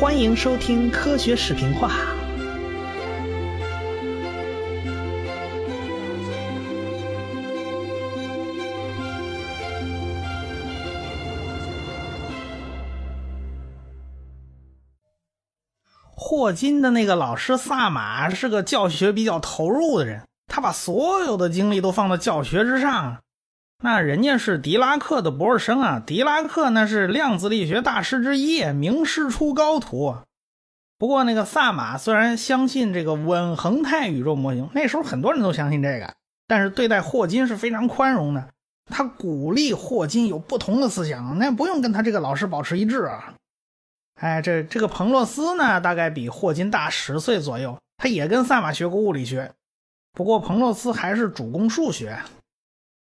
欢迎收听科学视频化。霍金的那个老师萨马是个教学比较投入的人，他把所有的精力都放到教学之上。那人家是狄拉克的博士生啊，狄拉克那是量子力学大师之一，名师出高徒。不过那个萨马虽然相信这个稳恒态宇宙模型，那时候很多人都相信这个，但是对待霍金是非常宽容的。他鼓励霍金有不同的思想，那不用跟他这个老师保持一致啊。哎，这这个彭洛斯呢，大概比霍金大十岁左右，他也跟萨马学过物理学，不过彭洛斯还是主攻数学。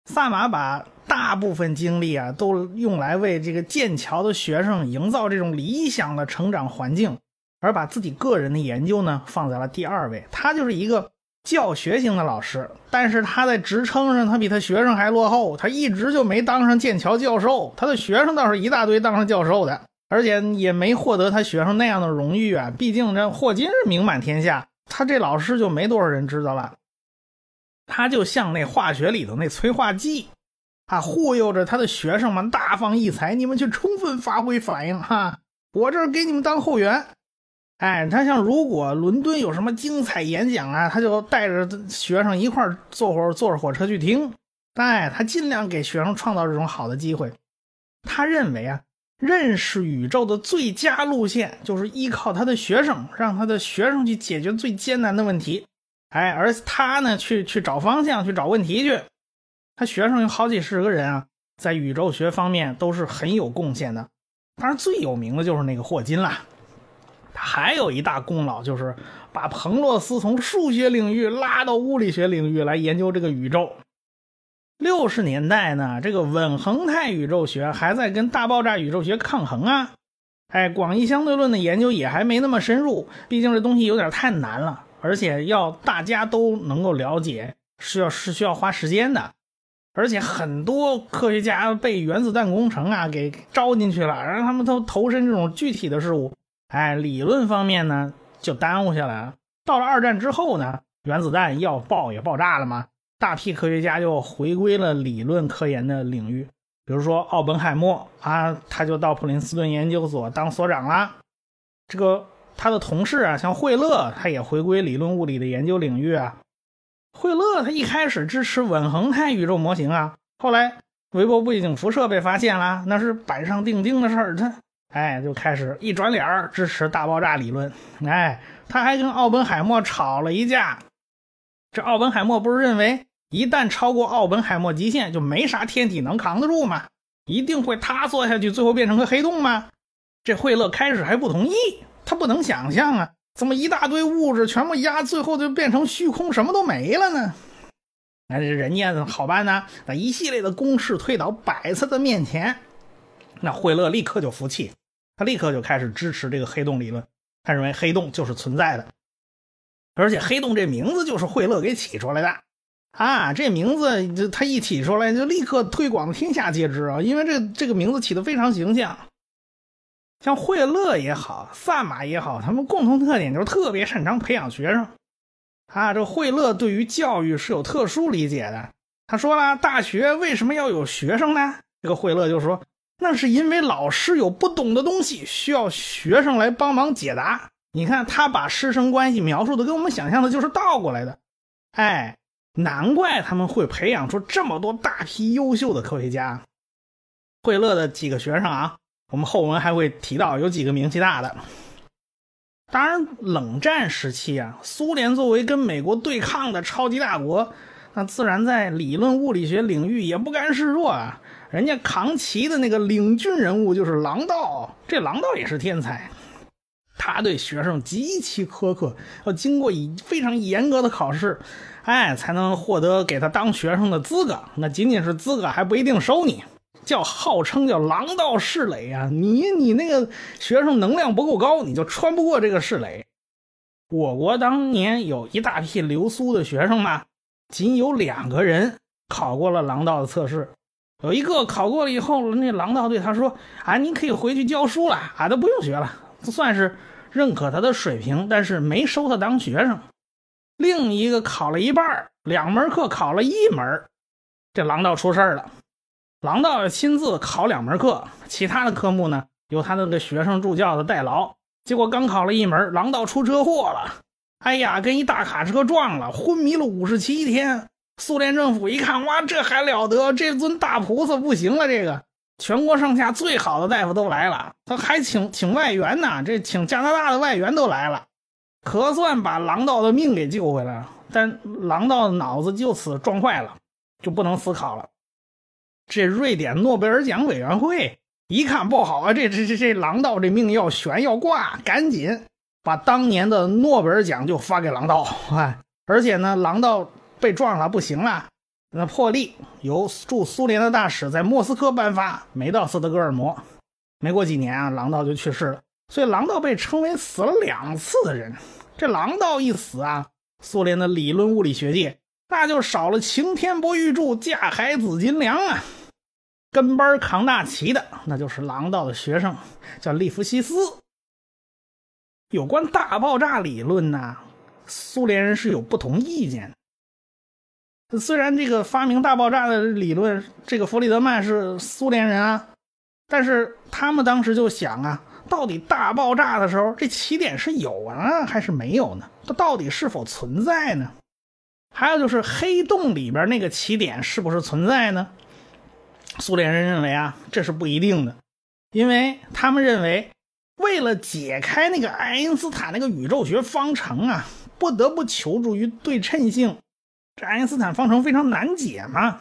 萨马把大部分精力啊，都用来为这个剑桥的学生营造这种理想的成长环境，而把自己个人的研究呢放在了第二位。他就是一个教学型的老师，但是他在职称上他比他学生还落后，他一直就没当上剑桥教授。他的学生倒是一大堆当上教授的，而且也没获得他学生那样的荣誉啊。毕竟这霍金是名满天下，他这老师就没多少人知道了。他就像那化学里头那催化剂，啊，忽悠着他的学生们大放异彩，你们去充分发挥反应哈，我这儿给你们当后援。哎，他像如果伦敦有什么精彩演讲啊，他就带着学生一块坐会坐着火车去听。哎，他尽量给学生创造这种好的机会。他认为啊，认识宇宙的最佳路线就是依靠他的学生，让他的学生去解决最艰难的问题。哎，而他呢，去去找方向，去找问题去。他学生有好几十个人啊，在宇宙学方面都是很有贡献的。当然，最有名的就是那个霍金了。他还有一大功劳，就是把彭洛斯从数学领域拉到物理学领域来研究这个宇宙。六十年代呢，这个稳恒态宇宙学还在跟大爆炸宇宙学抗衡啊。哎，广义相对论的研究也还没那么深入，毕竟这东西有点太难了。而且要大家都能够了解，是要是需要花时间的，而且很多科学家被原子弹工程啊给招进去了，让他们都投身这种具体的事物，哎，理论方面呢就耽误下来了。到了二战之后呢，原子弹要爆也爆炸了嘛，大批科学家就回归了理论科研的领域，比如说奥本海默啊，他就到普林斯顿研究所当所长啦，这个。他的同事啊，像惠勒，他也回归理论物理的研究领域啊。惠勒他一开始支持稳恒态宇宙模型啊，后来微波背景辐射被发现了，那是板上钉钉的事儿，他哎就开始一转脸支持大爆炸理论。哎，他还跟奥本海默吵了一架。这奥本海默不是认为一旦超过奥本海默极限，就没啥天体能扛得住吗？一定会塌缩下去，最后变成个黑洞吗？这惠勒开始还不同意。他不能想象啊，怎么一大堆物质全部压，最后就变成虚空，什么都没了呢？那这人家好办呢？那一系列的公式推导摆在他面前，那惠勒立刻就服气，他立刻就开始支持这个黑洞理论。他认为黑洞就是存在的，而且黑洞这名字就是惠勒给起出来的啊！这名字就他一起出来就立刻推广天下皆知啊，因为这这个名字起的非常形象。像惠勒也好，萨马也好，他们共同特点就是特别擅长培养学生。啊，这惠勒对于教育是有特殊理解的。他说了，大学为什么要有学生呢？这个惠勒就说，那是因为老师有不懂的东西，需要学生来帮忙解答。你看，他把师生关系描述的跟我们想象的就是倒过来的。哎，难怪他们会培养出这么多大批优秀的科学家。惠勒的几个学生啊。我们后文还会提到有几个名气大的。当然，冷战时期啊，苏联作为跟美国对抗的超级大国，那自然在理论物理学领域也不甘示弱啊。人家扛旗的那个领军人物就是郎道，这郎道也是天才，他对学生极其苛刻，要经过以非常严格的考试，哎，才能获得给他当学生的资格。那仅仅是资格还不一定收你。叫号称叫狼道试垒啊！你你那个学生能量不够高，你就穿不过这个试垒。我国当年有一大批留苏的学生嘛，仅有两个人考过了狼道的测试。有一个考过了以后，那狼道对他说：“啊，你可以回去教书了，啊，都不用学了，算是认可他的水平，但是没收他当学生。另一个考了一半，两门课考了一门，这狼道出事了。郎道亲自考两门课，其他的科目呢由他那个学生助教的代劳。结果刚考了一门，郎道出车祸了。哎呀，跟一大卡车撞了，昏迷了五十七天。苏联政府一看，哇，这还了得！这尊大菩萨不行了，这个全国上下最好的大夫都来了，他还请请外援呢，这请加拿大的外援都来了，可算把郎道的命给救回来了。但郎道的脑子就此撞坏了，就不能思考了。这瑞典诺贝尔奖委员会一看不好啊，这这这这狼道这命要悬要挂，赶紧把当年的诺贝尔奖就发给狼道，哎，而且呢，狼道。被撞了，不行了。那破例由驻苏联的大使在莫斯科颁发梅道斯德哥尔摩。没过几年啊，狼道就去世了。所以狼道被称为死了两次的人。这狼道一死啊，苏联的理论物理学界那就少了擎天博玉柱、架海紫金梁啊。跟班扛大旗的那就是郎道的学生，叫利弗西斯。有关大爆炸理论呢，苏联人是有不同意见。虽然这个发明大爆炸的理论，这个弗里德曼是苏联人啊，但是他们当时就想啊，到底大爆炸的时候，这起点是有啊还是没有呢？它到底是否存在呢？还有就是黑洞里边那个起点是不是存在呢？苏联人认为啊，这是不一定的，因为他们认为，为了解开那个爱因斯坦那个宇宙学方程啊，不得不求助于对称性。这爱因斯坦方程非常难解嘛，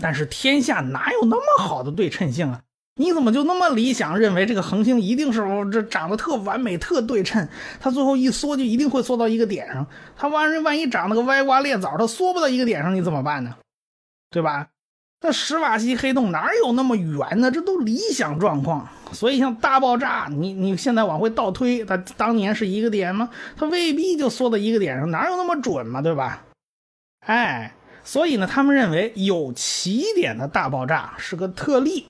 但是天下哪有那么好的对称性啊？你怎么就那么理想，认为这个恒星一定是这长得特完美、特对称？它最后一缩就一定会缩到一个点上？它万一万一长了个歪瓜裂枣，它缩不到一个点上，你怎么办呢？对吧？那史瓦西黑洞哪有那么远呢？这都理想状况。所以像大爆炸，你你现在往回倒推，它当年是一个点吗？它未必就缩到一个点上，哪有那么准嘛？对吧？哎，所以呢，他们认为有起点的大爆炸是个特例，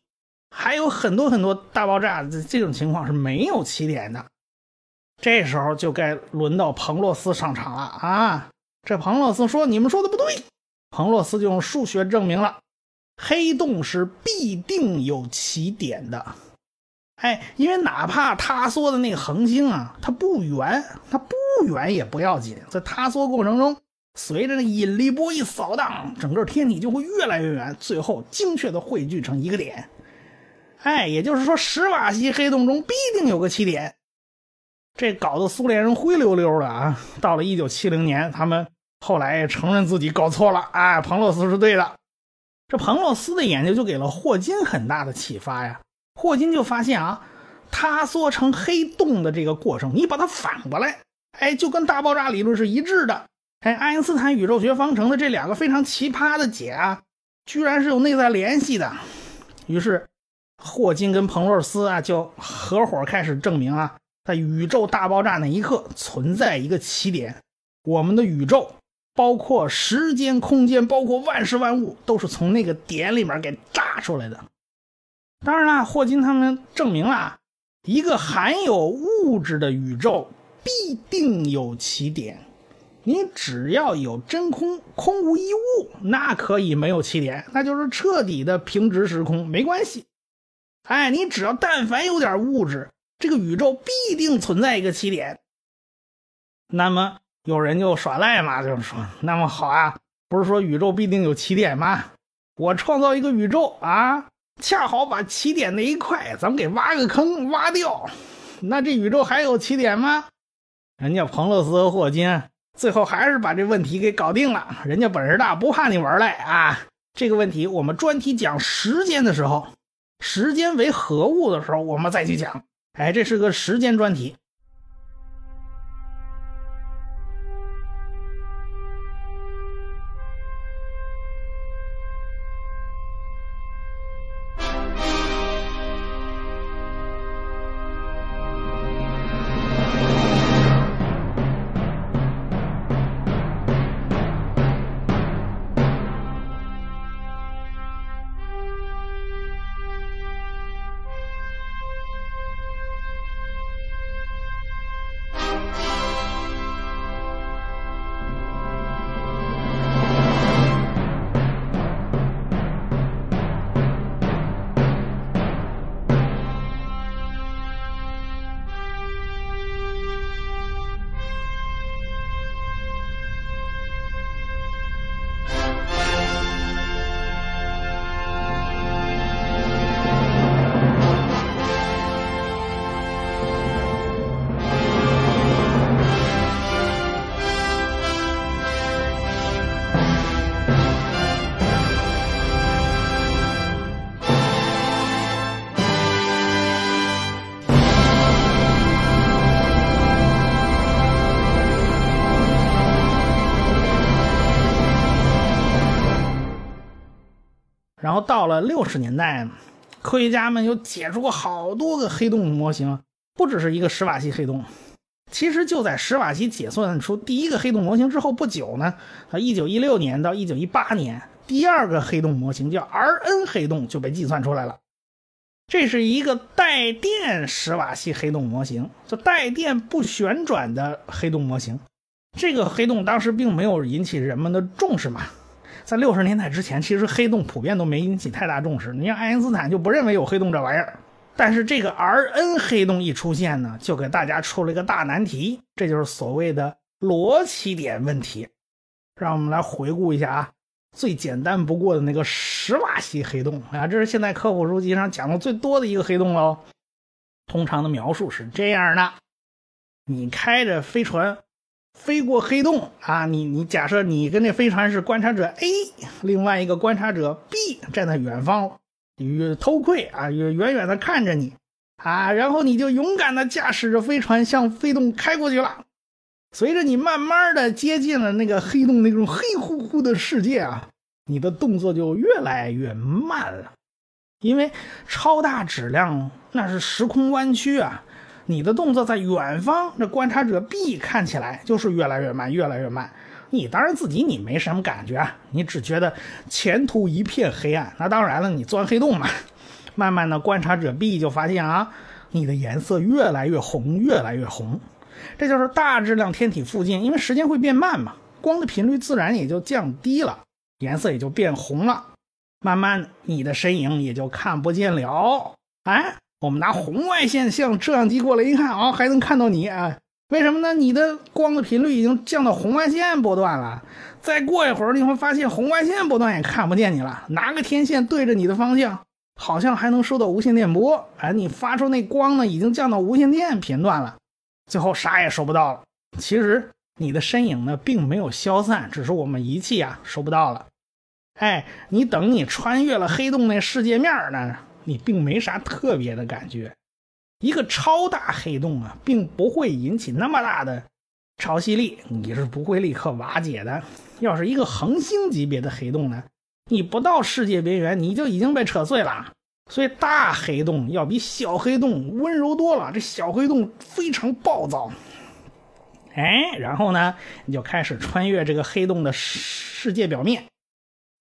还有很多很多大爆炸这这种情况是没有起点的。这时候就该轮到彭洛斯上场了啊！这彭洛斯说：“你们说的不对。”彭洛斯就用数学证明了，黑洞是必定有起点的。哎，因为哪怕塌缩的那个恒星啊，它不圆，它不圆也不要紧，在塌缩过程中。随着那引力波一扫荡，整个天体就会越来越圆，最后精确的汇聚成一个点。哎，也就是说，史瓦西黑洞中必定有个起点。这搞得苏联人灰溜溜的啊！到了一九七零年，他们后来承认自己搞错了。哎，彭罗斯是对的。这彭洛斯的研究就给了霍金很大的启发呀。霍金就发现啊，塌缩成黑洞的这个过程，你把它反过来，哎，就跟大爆炸理论是一致的。哎，爱因斯坦宇宙学方程的这两个非常奇葩的解啊，居然是有内在联系的。于是，霍金跟彭洛斯啊就合伙开始证明啊，在宇宙大爆炸那一刻存在一个起点。我们的宇宙，包括时间、空间，包括万事万物，都是从那个点里面给炸出来的。当然了，霍金他们证明了，一个含有物质的宇宙必定有起点。你只要有真空，空无一物，那可以没有起点，那就是彻底的平直时空，没关系。哎，你只要但凡有点物质，这个宇宙必定存在一个起点。那么有人就耍赖嘛，就是说，那么好啊，不是说宇宙必定有起点吗？我创造一个宇宙啊，恰好把起点那一块咱们给挖个坑挖掉，那这宇宙还有起点吗？人家彭勒斯和霍金。最后还是把这问题给搞定了，人家本事大，不怕你玩赖啊！这个问题我们专题讲时间的时候，时间为何物的时候，我们再去讲。哎，这是个时间专题。然后到了六十年代，科学家们又解出过好多个黑洞模型，不只是一个史瓦西黑洞。其实就在史瓦西解算出第一个黑洞模型之后不久呢，啊，一九一六年到一九一八年，第二个黑洞模型叫 R-N 黑洞就被计算出来了。这是一个带电史瓦西黑洞模型，就带电不旋转的黑洞模型。这个黑洞当时并没有引起人们的重视嘛，在六十年代之前，其实黑洞普遍都没引起太大重视。你像爱因斯坦就不认为有黑洞这玩意儿。但是这个 R-N 黑洞一出现呢，就给大家出了一个大难题，这就是所谓的罗奇点问题。让我们来回顾一下啊，最简单不过的那个史瓦西黑洞啊，这是现在科普书籍上讲的最多的一个黑洞喽。通常的描述是这样的：你开着飞船飞过黑洞啊，你你假设你跟那飞船是观察者 A，另外一个观察者 B 站在远方。与偷窥啊，远远远的看着你啊，然后你就勇敢的驾驶着飞船向黑洞开过去了。随着你慢慢的接近了那个黑洞那种黑乎乎的世界啊，你的动作就越来越慢了，因为超大质量那是时空弯曲啊，你的动作在远方这观察者 B 看起来就是越来越慢，越来越慢。你当然自己你没什么感觉啊，你只觉得前途一片黑暗。那当然了，你钻黑洞嘛，慢慢的观察者 B 就发现啊，你的颜色越来越红，越来越红。这就是大质量天体附近，因为时间会变慢嘛，光的频率自然也就降低了，颜色也就变红了。慢慢你的身影也就看不见了。哎，我们拿红外线像摄像机过来一看啊，还能看到你啊。为什么呢？你的光的频率已经降到红外线波段了，再过一会儿你会发现红外线波段也看不见你了。拿个天线对着你的方向，好像还能收到无线电波。哎，你发出那光呢，已经降到无线电频段了，最后啥也收不到了。其实你的身影呢，并没有消散，只是我们仪器啊收不到了。哎，你等你穿越了黑洞那世界面呢，你并没啥特别的感觉。一个超大黑洞啊，并不会引起那么大的潮汐力，你是不会立刻瓦解的。要是一个恒星级别的黑洞呢，你不到世界边缘，你就已经被扯碎了。所以大黑洞要比小黑洞温柔多了。这小黑洞非常暴躁，哎，然后呢，你就开始穿越这个黑洞的世界表面。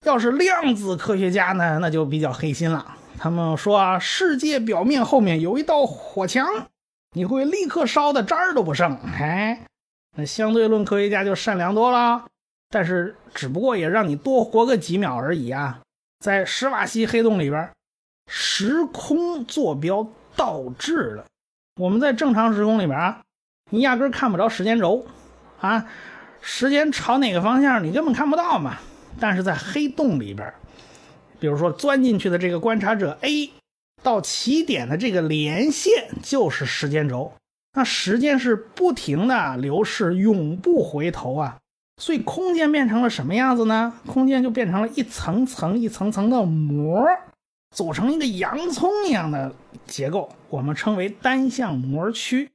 要是量子科学家呢，那就比较黑心了。他们说啊，世界表面后面有一道火墙，你会立刻烧的渣儿都不剩。哎，那相对论科学家就善良多了，但是只不过也让你多活个几秒而已啊。在史瓦西黑洞里边，时空坐标倒置了。我们在正常时空里边啊，你压根看不着时间轴啊，时间朝哪个方向你根本看不到嘛。但是在黑洞里边。比如说，钻进去的这个观察者 A 到起点的这个连线就是时间轴，那时间是不停的流逝，永不回头啊。所以空间变成了什么样子呢？空间就变成了一层层、一层层的膜，组成一个洋葱一样的结构，我们称为单向膜区。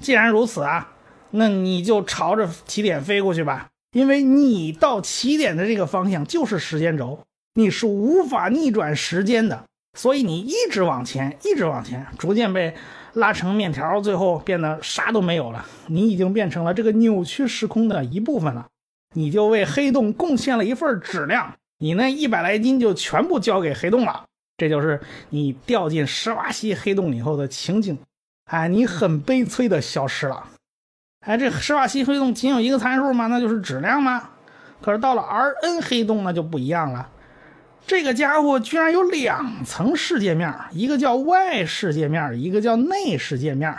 既然如此啊，那你就朝着起点飞过去吧，因为你到起点的这个方向就是时间轴。你是无法逆转时间的，所以你一直往前，一直往前，逐渐被拉成面条，最后变得啥都没有了。你已经变成了这个扭曲时空的一部分了。你就为黑洞贡献了一份质量，你那一百来斤就全部交给黑洞了。这就是你掉进史瓦西黑洞以后的情景。哎，你很悲催的消失了。哎，这史瓦西黑洞仅有一个参数吗？那就是质量吗？可是到了 R-N 黑洞，那就不一样了。这个家伙居然有两层世界面，一个叫外世界面，一个叫内世界面。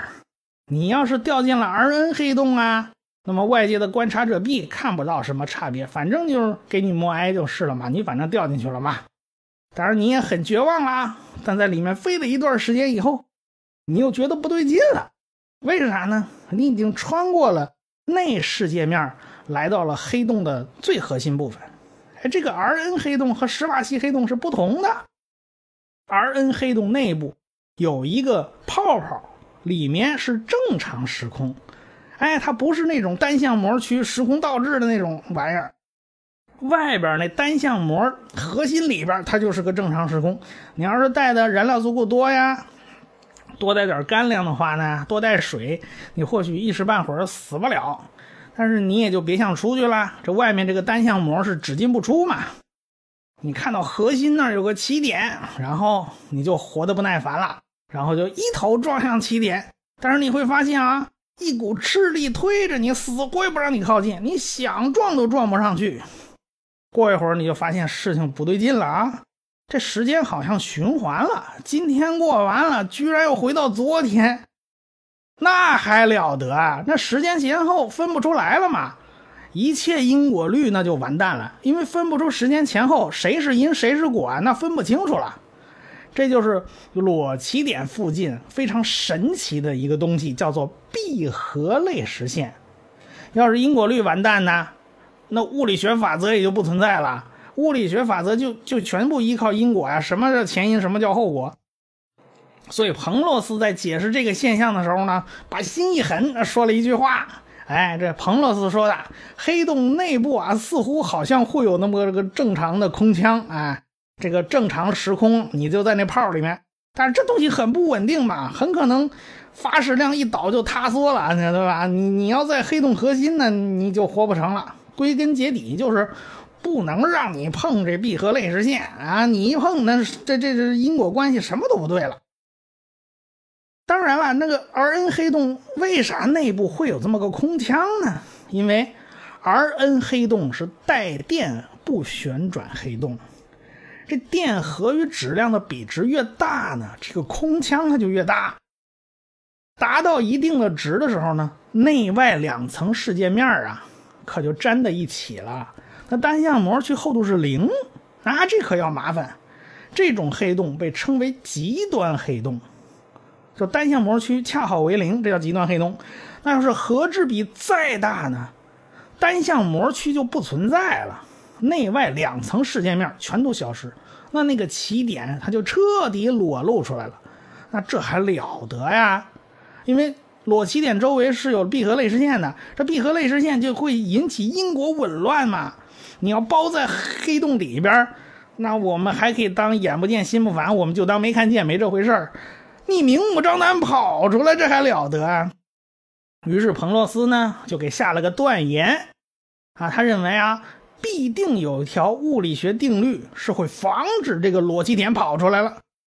你要是掉进了 R-N 黑洞啊，那么外界的观察者 B 看不到什么差别，反正就是给你默哀就是了嘛。你反正掉进去了嘛，当然你也很绝望啦。但在里面飞了一段时间以后，你又觉得不对劲了，为啥呢？你已经穿过了内世界面，来到了黑洞的最核心部分。这个 R-N 黑洞和史瓦西黑洞是不同的。R-N 黑洞内部有一个泡泡，里面是正常时空。哎，它不是那种单向膜区、时空倒置的那种玩意儿。外边那单向膜核心里边它就是个正常时空。你要是带的燃料足够多呀，多带点干粮的话呢，多带水，你或许一时半会儿死不了。但是你也就别想出去了，这外面这个单向膜是只进不出嘛。你看到核心那儿有个起点，然后你就活得不耐烦了，然后就一头撞向起点。但是你会发现啊，一股斥力推着你，死活也不让你靠近，你想撞都撞不上去。过一会儿你就发现事情不对劲了啊，这时间好像循环了，今天过完了，居然又回到昨天。那还了得啊！那时间前后分不出来了嘛，一切因果律那就完蛋了，因为分不出时间前后，谁是因谁是果，那分不清楚了。这就是裸奇点附近非常神奇的一个东西，叫做闭合类实线。要是因果律完蛋呢，那物理学法则也就不存在了，物理学法则就就全部依靠因果呀，什么叫前因，什么叫后果。所以彭洛斯在解释这个现象的时候呢，把心一狠，说了一句话。哎，这彭洛斯说的，黑洞内部啊，似乎好像会有那么个正常的空腔，哎，这个正常时空，你就在那泡里面。但是这东西很不稳定嘛，很可能发矢量一倒就塌缩了，对吧？你你要在黑洞核心呢，你就活不成了。归根结底就是不能让你碰这闭合类实线啊！你一碰，那这这这因果关系什么都不对了。当然了，那个 R N 黑洞为啥内部会有这么个空腔呢？因为 R N 黑洞是带电不旋转黑洞，这电荷与质量的比值越大呢，这个空腔它就越大。达到一定的值的时候呢，内外两层世界面啊，可就粘在一起了。那单向膜区厚度是零，啊，这可要麻烦。这种黑洞被称为极端黑洞。就单向膜区恰好为零，这叫极端黑洞。那要是核质比再大呢？单向膜区就不存在了，内外两层视界面全都消失，那那个起点它就彻底裸露出来了。那这还了得呀？因为裸起点周围是有闭合类实线的，这闭合类实线就会引起因果紊乱嘛。你要包在黑洞里边，那我们还可以当眼不见心不烦，我们就当没看见，没这回事儿。你明目张胆跑出来，这还了得啊！于是彭洛斯呢就给下了个断言啊，他认为啊，必定有一条物理学定律是会防止这个裸奇点跑出来了，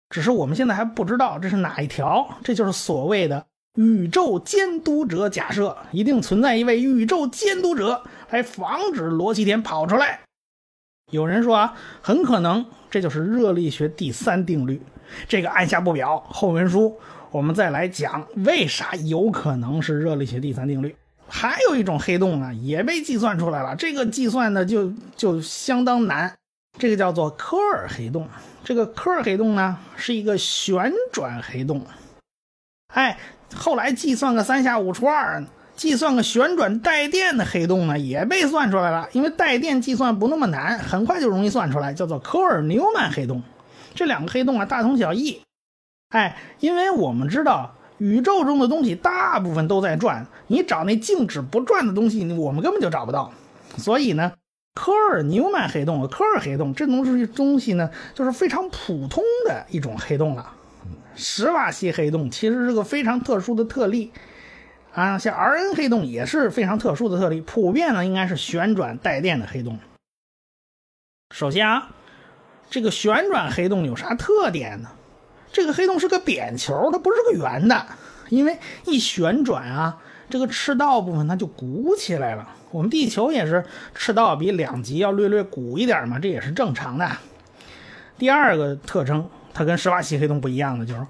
只是我们现在还不知道这是哪一条。这就是所谓的宇宙监督者假设，一定存在一位宇宙监督者来防止裸奇点跑出来。有人说啊，很可能这就是热力学第三定律。这个按下不表，后文书我们再来讲为啥有可能是热力学第三定律。还有一种黑洞呢，也被计算出来了，这个计算呢就就相当难，这个叫做科尔黑洞。这个科尔黑洞呢是一个旋转黑洞，哎，后来计算个三下五除二，计算个旋转带电的黑洞呢也被算出来了，因为带电计算不那么难，很快就容易算出来，叫做科尔纽曼黑洞。这两个黑洞啊，大同小异，哎，因为我们知道宇宙中的东西大部分都在转，你找那静止不转的东西，我们根本就找不到。所以呢，科尔纽曼黑洞和科尔黑洞这东西东西呢，就是非常普通的一种黑洞了。史瓦西黑洞其实是个非常特殊的特例啊，像 R N 黑洞也是非常特殊的特例，普遍呢应该是旋转带电的黑洞。首先啊。这个旋转黑洞有啥特点呢？这个黑洞是个扁球，它不是个圆的，因为一旋转啊，这个赤道部分它就鼓起来了。我们地球也是赤道比两极要略略鼓一点嘛，这也是正常的。第二个特征，它跟史瓦西黑洞不一样的就是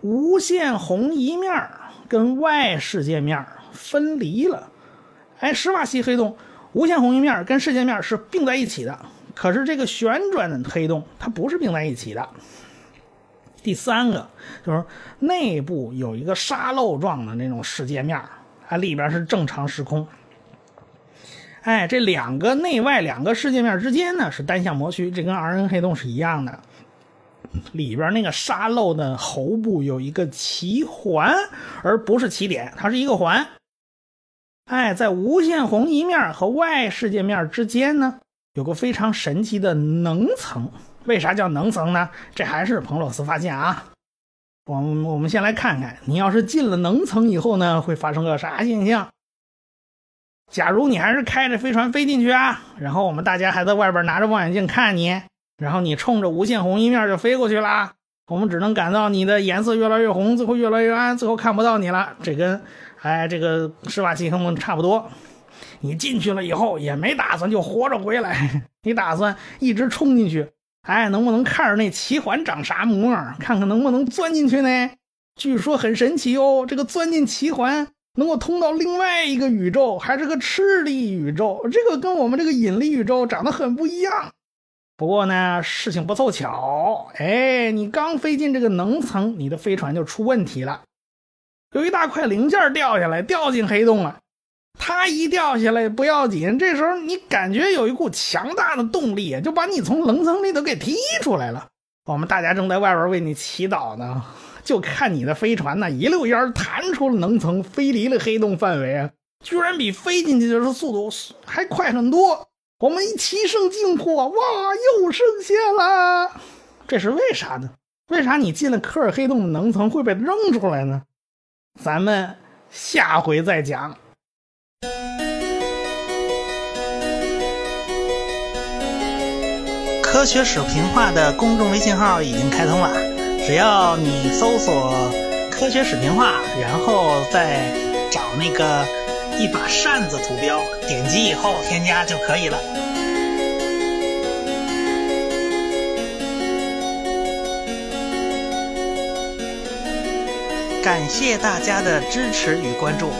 无限红移面跟外世界面分离了。哎，史瓦西黑洞无限红移面跟世界面是并在一起的。可是这个旋转的黑洞，它不是并在一起的。第三个就是内部有一个沙漏状的那种世界面它里边是正常时空。哎，这两个内外两个世界面之间呢是单向膜区，这跟 R N 黑洞是一样的。里边那个沙漏的喉部有一个奇环，而不是起点，它是一个环。哎，在无限红一面和外世界面之间呢。有个非常神奇的能层。为啥叫能层呢？这还是彭罗斯发现啊。我们我们先来看看，你要是进了能层以后呢，会发生个啥现象？假如你还是开着飞船飞进去啊，然后我们大家还在外边拿着望远镜看你，然后你冲着无限红一面就飞过去了，我们只能感到你的颜色越来越红，最后越来越暗，最后看不到你了。这跟哎这个施瓦辛格差不多。你进去了以后也没打算就活着回来，你打算一直冲进去。哎，能不能看着那奇环长啥模样？看看能不能钻进去呢？据说很神奇哦，这个钻进奇环能够通到另外一个宇宙，还是个斥力宇宙。这个跟我们这个引力宇宙长得很不一样。不过呢，事情不凑巧，哎，你刚飞进这个能层，你的飞船就出问题了，有一大块零件掉下来，掉进黑洞了。它一掉下来不要紧，这时候你感觉有一股强大的动力，就把你从棱层里头给踢出来了。我们大家正在外边为你祈祷呢，就看你的飞船呢一溜烟弹出了能层，飞离了黑洞范围啊，居然比飞进去的时候速度还快很多。我们一齐声惊呼：“哇，又升仙了！”这是为啥呢？为啥你进了科尔黑洞的能层会被扔出来呢？咱们下回再讲。科学史评话的公众微信号已经开通了，只要你搜索“科学史评话”，然后再找那个一把扇子图标，点击以后添加就可以了。感谢大家的支持与关注。